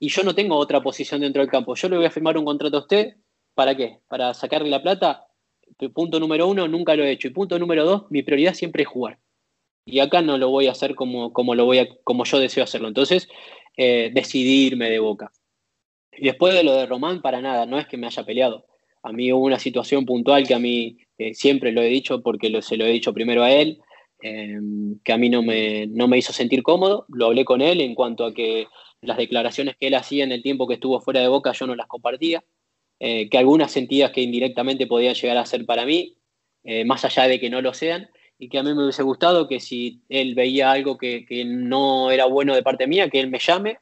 y yo no tengo otra posición dentro del campo. Yo le voy a firmar un contrato a usted, ¿para qué? ¿Para sacarle la plata? Punto número uno, nunca lo he hecho. Y punto número dos, mi prioridad siempre es jugar. Y acá no lo voy a hacer como, como, lo voy a, como yo deseo hacerlo. Entonces, eh, decidirme de boca. Y después de lo de Román, para nada, no es que me haya peleado. A mí hubo una situación puntual que a mí siempre lo he dicho porque se lo he dicho primero a él, em, que a mí no me, no me hizo sentir cómodo. Lo hablé con él en cuanto a que las declaraciones que él hacía en el tiempo que estuvo fuera de Boca yo no las compartía, eh, que algunas sentidas que indirectamente podían llegar a ser para mí, eh, más allá de que no lo sean, y que a mí me hubiese gustado que si él veía algo que, no era bueno de parte mía, que él me llame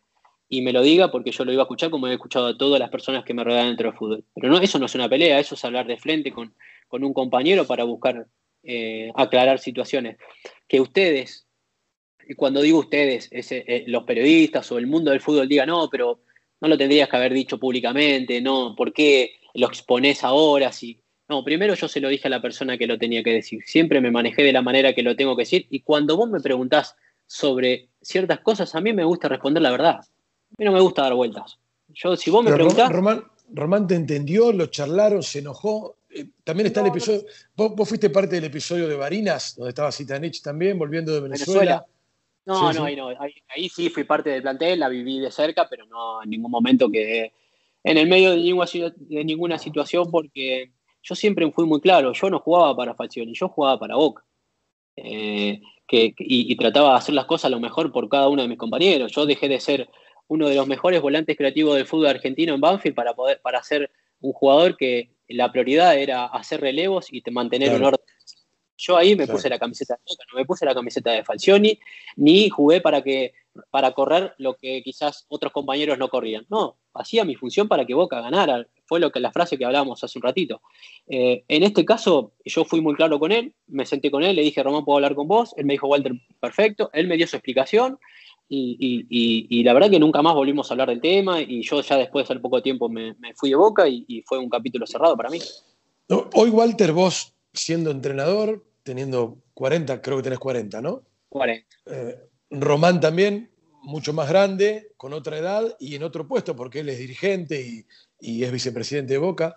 y me lo diga, porque yo lo iba a escuchar como he escuchado a todas las personas que me rodean dentro del fútbol. Pero no, eso no es una pelea, eso es hablar de frente con, un compañero para buscar eh, aclarar situaciones. Que ustedes, y cuando digo ustedes, eh, los periodistas o el mundo del fútbol diga, no, pero no lo tendrías que haber dicho públicamente, no, ¿por qué lo expones ahora? Si no, primero yo se lo dije a la persona que lo tenía que decir. Siempre me manejé de la manera que lo tengo que decir. Y cuando vos me preguntás sobre ciertas cosas, a mí me gusta responder la verdad. A mí no me gusta dar vueltas. Yo, si vos me preguntás. Román, Román te entendió, lo charlaron, se enojó. Eh, también está el episodio. Vos, fuiste parte del episodio de Barinas, donde estaba Citanich también, volviendo de Venezuela. No, no, Ahí no. Ahí, sí fui parte del plantel, la viví de cerca, pero no en ningún momento quedé en el medio de ninguna, de ninguna situación porque yo siempre fui muy claro, yo no jugaba para Falcioni, yo jugaba para Boca. Eh, que, y, trataba de hacer las cosas lo mejor por cada uno de mis compañeros. Yo dejé de ser uno de los mejores volantes creativos del fútbol argentino en Banfield para poder para ser un jugador que la prioridad era hacer relevos y mantener un orden. Yo ahí me puse la camiseta de Boca, no me puse la camiseta de Falcioni, ni jugué para que para correr lo que quizás otros compañeros no corrían. No, hacía mi función para que Boca ganara. Fue lo que la frase que hablábamos hace un ratito. Eh, en este caso, yo fui muy claro con él, me senté con él, le dije, Román, ¿puedo hablar con vos? Él me dijo, Walter, perfecto. Él me dio su explicación y, la verdad que nunca más volvimos a hablar del tema y yo ya después de hacer poco tiempo me, fui de Boca y, fue un capítulo cerrado para mí. hoy, Walter, vos siendo entrenador, teniendo 40, creo que tenés 40, ¿no? 40. Eh, Román también, mucho más grande, con otra edad y en otro puesto, porque él es dirigente y, es vicepresidente de Boca.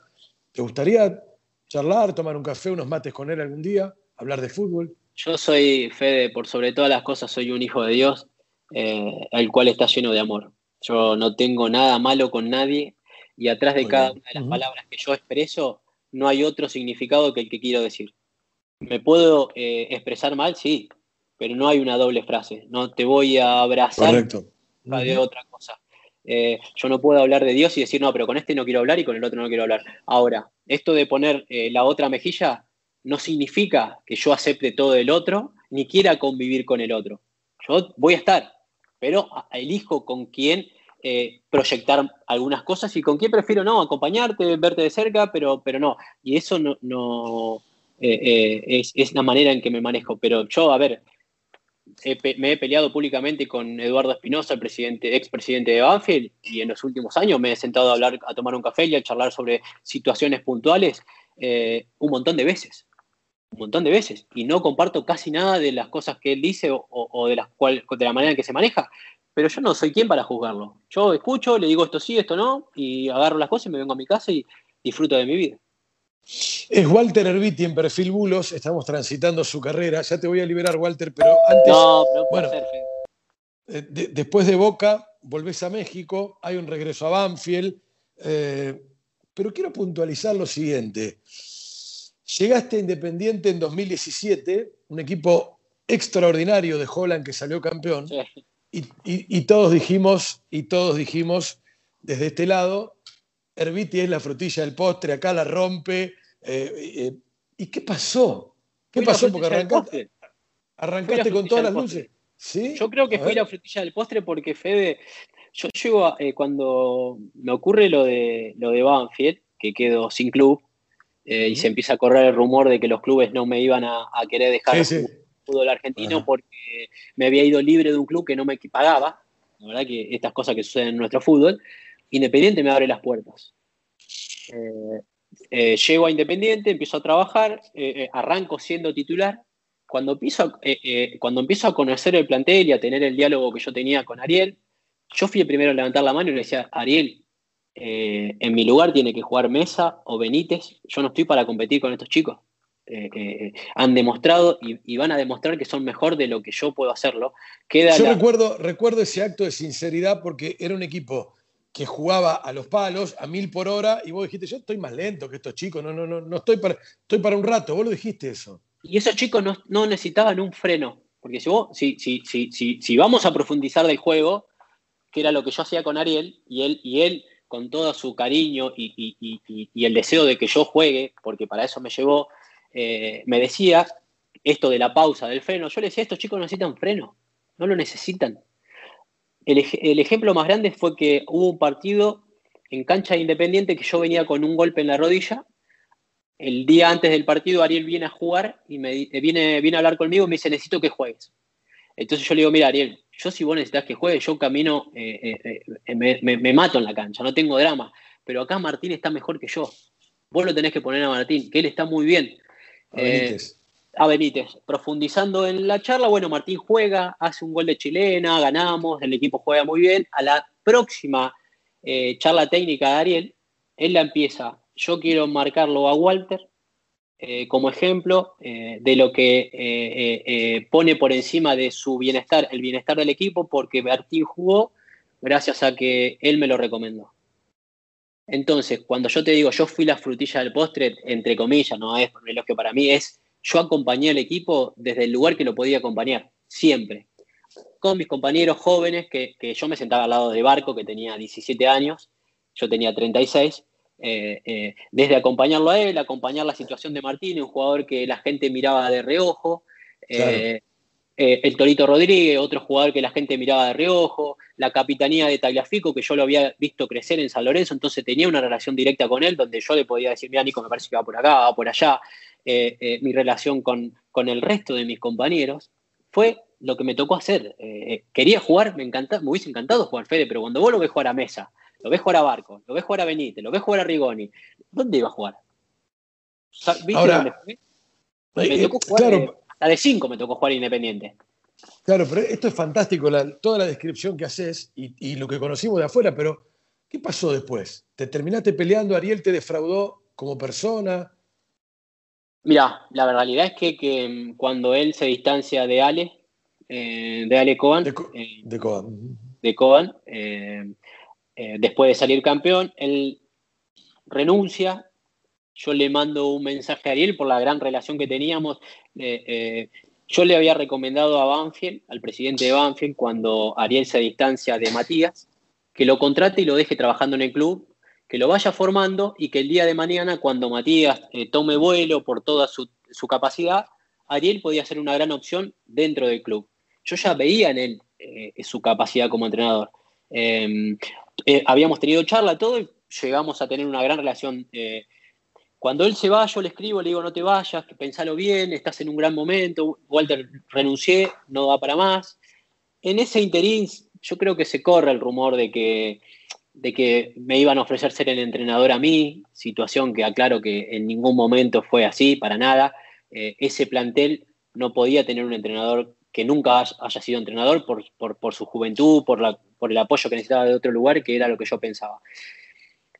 ¿Te gustaría charlar, tomar un café, unos mates con él algún día, hablar de fútbol? Yo soy, Fede, por sobre todas las cosas, soy un hijo de Dios, eh, el cual está lleno de amor. Yo no tengo nada malo con nadie y atrás de cada una de las palabras que yo expreso no hay otro significado que el que quiero decir. ¿Me puedo eh, expresar mal? Sí, pero no hay una doble frase. No te voy a abrazar Correcto. de otra cosa. Eh, yo no puedo hablar de Dios y decir, no, pero con este no quiero hablar y con el otro no quiero hablar. Ahora, esto de poner eh, la otra mejilla no significa que yo acepte todo el otro ni quiera convivir con el otro. Yo voy a estar, pero elijo con quién eh, proyectar algunas cosas y con quién prefiero no, acompañarte, verte de cerca, pero, pero no. Y eso no, no es, es la manera en que me manejo. Pero yo, a ver, me he peleado públicamente con Eduardo Espinosa, presidente, expresidente de Banfield, y en los últimos años me he sentado a hablar, a tomar un café y a charlar sobre situaciones puntuales eh, un montón de veces. Un montón de veces. Y no comparto casi nada de las cosas que él dice o, de, las cual, de la manera en que se maneja. Pero yo no soy quien para juzgarlo. Yo escucho, le digo esto sí, esto no, y agarro las cosas y me vengo a mi casa y disfruto de mi vida. Es Walter Herbiti en Perfil Bulos, estamos transitando su carrera. Ya te voy a liberar, Walter, pero antes. No, pero bueno, eh, después de Boca, volvés a México, hay un regreso a Banfield. Eh, pero quiero puntualizar lo siguiente. Llegaste Independiente en 2017, un equipo extraordinario de Holland que salió campeón. y, todos dijimos, y todos dijimos desde este lado, Herbiti es la frutilla del postre, acá la rompe. Eh, eh, ¿Y qué pasó? ¿Qué pasó? Porque arrancaste, arrancaste con todas las luces. ¿Sí? Yo creo que fue la frutilla del postre porque Fede, yo llego a, eh, cuando me ocurre lo de, lo de Banfield, que quedo sin club, y se empieza a correr el rumor de que los clubes no me iban a, querer dejar el fútbol argentino porque me había ido libre de un club que no me pagaba. La verdad que estas cosas que suceden en nuestro fútbol. Independiente me abre las puertas. Eh, eh, llego a Independiente, empiezo a trabajar, eh, arranco siendo titular. Cuando empiezo, cuando empiezo a conocer el plantel y a tener el diálogo que yo tenía con Ariel, yo fui el primero a levantar la mano y le decía, Ariel, en mi lugar tiene que jugar Mesa o Benítez, yo no estoy para competir con estos chicos. han demostrado y, van a demostrar que son mejor de lo que yo puedo hacerlo. yo recuerdo, recuerdo ese acto de sinceridad porque era un equipo que jugaba a los palos a mil por hora y vos dijiste, yo estoy más lento que estos chicos, no, no, no, no estoy para, estoy para un rato, vos lo dijiste eso. Y esos chicos no, necesitaban un freno, porque si, vos, si, si, si, si, vamos a profundizar del juego, que era lo que yo hacía con Ariel, y él, y él con todo su cariño y, el deseo de que yo juegue, porque para eso me llevó, eh, me decía esto de la pausa, del freno, yo le decía, estos chicos necesitan freno, no lo necesitan. El, ejemplo más grande fue que hubo un partido en cancha de Independiente que yo venía con un golpe en la rodilla. El día antes del partido Ariel viene a jugar y me eh, viene, viene a hablar conmigo y me dice, necesito que juegues. Entonces yo le digo, mira Ariel, yo si vos necesitas que juegue, yo camino, eh, eh, me, mato en la cancha, no tengo drama. Pero acá Martín está mejor que yo. Vos lo tenés que poner a Martín, que él está muy bien. A Benítez. Profundizando en la charla, bueno, Martín juega, hace un gol de chilena, ganamos, el equipo juega muy bien. A la próxima charla técnica de Ariel, él la empieza, yo quiero marcarlo a Walter, eh, como ejemplo eh, de lo que eh, pone por encima de su bienestar, el bienestar del equipo, porque Martín jugó gracias a que él me lo recomendó. Entonces, cuando yo te digo, yo fui la frutilla del postre, entre comillas, no es por el que para mí es, yo acompañé al equipo desde el lugar que lo podía acompañar, siempre. Con mis compañeros jóvenes, que, que yo me sentaba al lado de Barco, que tenía 17 años, yo tenía 36, eh, eh, desde acompañarlo a él, acompañar la situación de Martín, un jugador que la gente miraba de reojo, eh, el Torito Rodríguez, otro jugador que la gente miraba de reojo, la capitanía de Tagliafico, que yo lo había visto crecer en San Lorenzo, entonces tenía una relación directa con él, donde yo le podía decir, mira Nico, me parece que va por acá, va por allá, mi relación con, con, el resto de mis compañeros, fue lo que me tocó hacer. quería jugar, me, encanta, me hubiese encantado jugar Fede, pero cuando vos lo ves jugar a mesa, lo ves jugar a Barco, lo ves jugar a Benítez, lo ves jugar a Rigoni. ¿Dónde iba a jugar? ¿Viste dónde fue? Me eh, tocó jugar claro, de, de cinco me tocó jugar Independiente. Claro, pero esto es fantástico, toda la descripción que haces y, lo que conocimos de afuera, pero ¿qué pasó después? ¿Te terminaste peleando? ¿Ariel te defraudó como persona? Mira, la realidad es que, mm, cuando él se distancia de Ale, eh, de Ale Coban, de, eh, de Coban, de Coban eh, después de salir campeón, él renuncia. Yo le mando un mensaje a Ariel por la gran relación que teníamos. Eh, eh, yo le había recomendado a Banfield, al presidente de Banfield, cuando Ariel se distancia de Matías, que lo contrate y lo deje trabajando en el club, que lo vaya formando y que el día de mañana, cuando Matías tome vuelo por toda su, capacidad, Ariel podía ser una gran opción dentro del club. Yo ya veía en él su capacidad como entrenador. Eh, habíamos tenido charla, todo, y llegamos a tener una gran relación. Cuando él se va, yo le escribo, le digo, no te vayas, pensalo bien, estás en un gran momento, Walter renuncié, no va para más. En ese interín, yo creo que se corre el rumor de que, de que me iban a ofrecer ser el entrenador a mí, situación que aclaro que en ningún momento fue así, para nada. Eh, ese plantel no podía tener un entrenador que nunca haya sido entrenador por, por su juventud, por la, por el apoyo que necesitaba de otro lugar, que era lo que yo pensaba.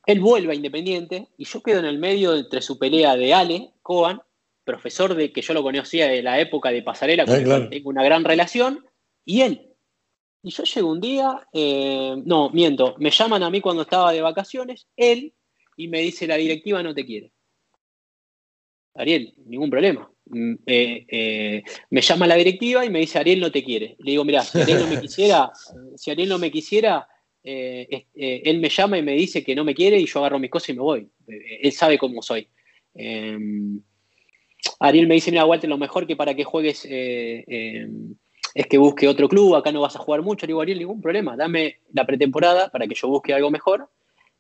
Él vuelve a Independiente y yo quedo en el medio entre su pelea de Ale, Coan, profesor de que yo lo conocía de la época de Pasarela, con el tengo una gran relación, y él. Y yo llego un día, eh, no, miento, me llaman a mí cuando estaba de vacaciones, él, y me dice, la directiva no te quiere. Ariel, ningún problema. Mm, eh, eh, me llama la directiva y me dice, Ariel no te quiere. Le digo, mira, si Ariel no me quisiera, si Ariel no me quisiera, eh, él me llama y me dice que no me quiere y yo agarro mis cosas y me voy. él sabe cómo soy. Em, Ariel me dice, mira, Walter, lo mejor que para que juegues em, es que busque otro club, acá no vas a jugar mucho. Le digo, Ariel, ningún problema, dame la pretemporada para que yo busque algo mejor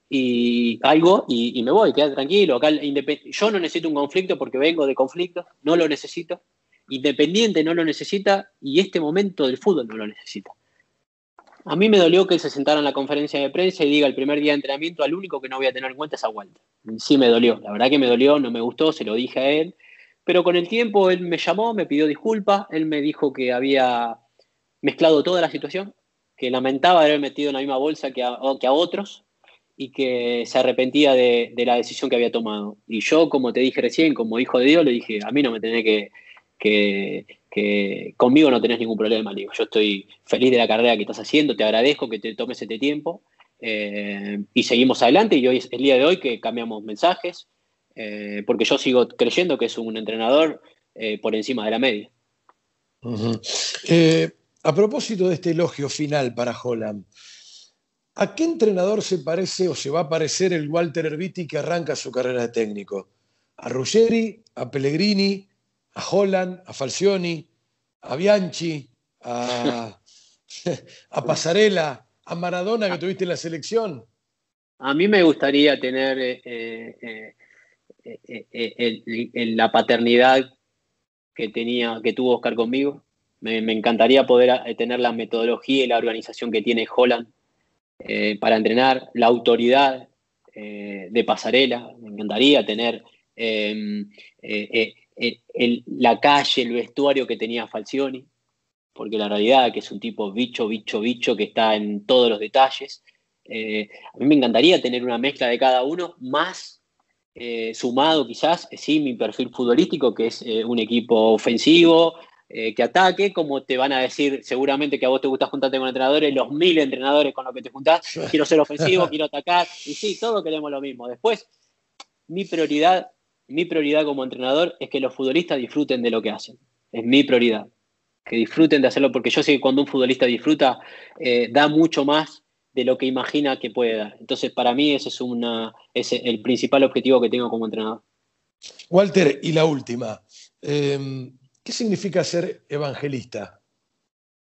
y algo y, me voy, queda tranquilo. Acá yo no necesito un conflicto porque vengo de conflicto, no lo necesito. Independiente no lo necesita y este momento del fútbol no lo necesita. A mí me dolió que él se sentara en la conferencia de prensa y diga el primer día de entrenamiento al único que no voy a tener en cuenta es a Walter. Sí me dolió, la verdad que me dolió, no me gustó, se lo dije a él. Pero con el tiempo él me llamó, me pidió disculpas, él me dijo que había mezclado toda la situación, que lamentaba haber metido en la misma bolsa que a otros, y que se arrepentía de, la decisión que había tomado. Y yo, como te dije recién, como hijo de Dios, le dije, a mí no me tenés que, que, conmigo no tenés ningún problema. digo, yo estoy feliz de la carrera que estás haciendo, te agradezco que te tomes este tiempo. y seguimos adelante y hoy es el día de hoy que cambiamos mensajes, porque yo sigo creyendo que es un entrenador por encima de la media. a propósito de este elogio final para Holland, ¿A qué entrenador se parece o se va a parecer el Walter Erviti que arranca su carrera de técnico? ¿A Ruggeri, a Pellegrini, a Holland, a Falcioni, a Bianchi, a, Pasarela, a Maradona que tuviste en la selección? A mí me gustaría tener eh, eh, eh, la paternidad que, tenía, que tuvo Oscar conmigo. Me, me encantaría poder tener la metodología y la organización que tiene Holland para entrenar, la autoridad de pasarela, me encantaría tener eh, la calle, el vestuario que tenía Falcioni, porque la realidad es que es un tipo bicho, bicho, bicho que está en todos los detalles. a mí me encantaría tener una mezcla de cada uno, más sumado quizás, sí, mi perfil futbolístico, que es un equipo ofensivo, eh, que ataque, como te van a decir seguramente que a vos te gusta juntarte con entrenadores, los mil entrenadores con los que te juntás, quiero ser ofensivo, quiero atacar, y sí, todos queremos lo mismo. Después, mi prioridad, mi prioridad como entrenador es que los futbolistas disfruten de lo que hacen, es mi prioridad, que disfruten de hacerlo, porque yo sé que cuando un futbolista disfruta, eh, da mucho más de lo que imagina que puede dar. Entonces, para mí ese es, una, es el principal objetivo que tengo como entrenador. Walter, y la última. Em, ¿Qué significa ser evangelista?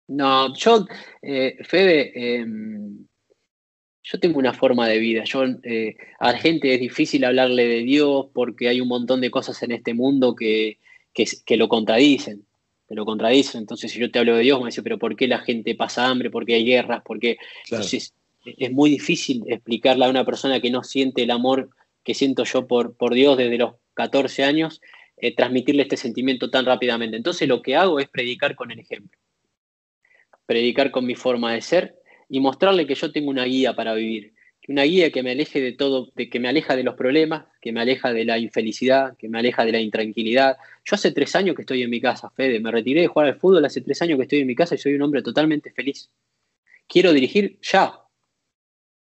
No, yo, eh, Fede, em, yo tengo una forma de vida. Yo, eh, a la gente es difícil hablarle de Dios porque hay un montón de cosas en este mundo que, que, lo contradicen. Que lo contradicen. Entonces, si yo te hablo de Dios, me dice, pero ¿por qué la gente pasa hambre? ¿Por qué hay guerras? ¿Por qué? Entonces, es muy difícil explicarle a una persona que no siente el amor que siento yo por, por Dios desde los 14 años eh, transmitirle este sentimiento tan rápidamente. Entonces lo que hago es predicar con el ejemplo, predicar con mi forma de ser y mostrarle que yo tengo una guía para vivir, una guía que me aleje de todo, de que me aleja de los problemas, que me aleja de la infelicidad, que me aleja de la intranquilidad. Yo hace tres años que estoy en mi casa, Fede, me retiré de jugar al fútbol, hace tres años que estoy en mi casa y soy un hombre totalmente feliz. Quiero dirigir ya,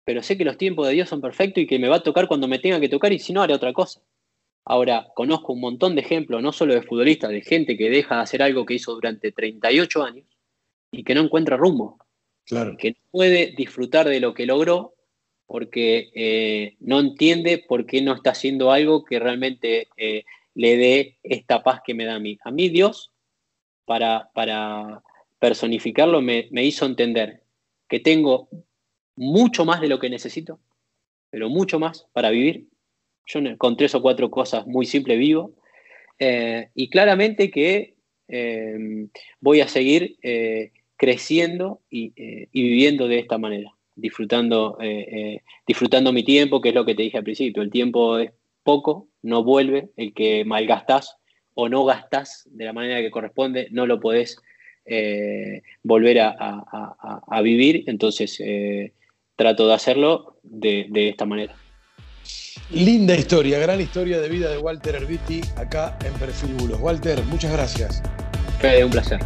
pero sé que los tiempos de Dios son perfectos y que me va a tocar cuando me tenga que tocar y si no haré otra cosa. Ahora, conozco un montón de ejemplos, no solo de futbolistas, de gente que deja de hacer algo que hizo durante 38 años y que no encuentra rumbo. Claro. Que no puede disfrutar de lo que logró porque eh, no entiende por qué no está haciendo algo que realmente eh, le dé esta paz que me da a mí. A mí Dios, para, para personificarlo, me, me hizo entender que tengo mucho más de lo que necesito, pero mucho más para vivir yo con tres o cuatro cosas muy simples vivo. Eh, y claramente que voy a seguir creciendo y, viviendo de esta manera, disfrutando, disfrutando mi tiempo, que es lo que te dije al principio. El tiempo es poco, no vuelve. El que malgastás o no gastás de la manera que corresponde, no lo podés volver a, vivir. Entonces, trato de hacerlo de esta manera. Linda historia, gran historia de vida de Walter Erviti acá en Perfil Bulos. Walter, muchas gracias. Fede, un placer.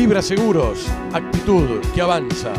Libra Seguros, actitud que avanza.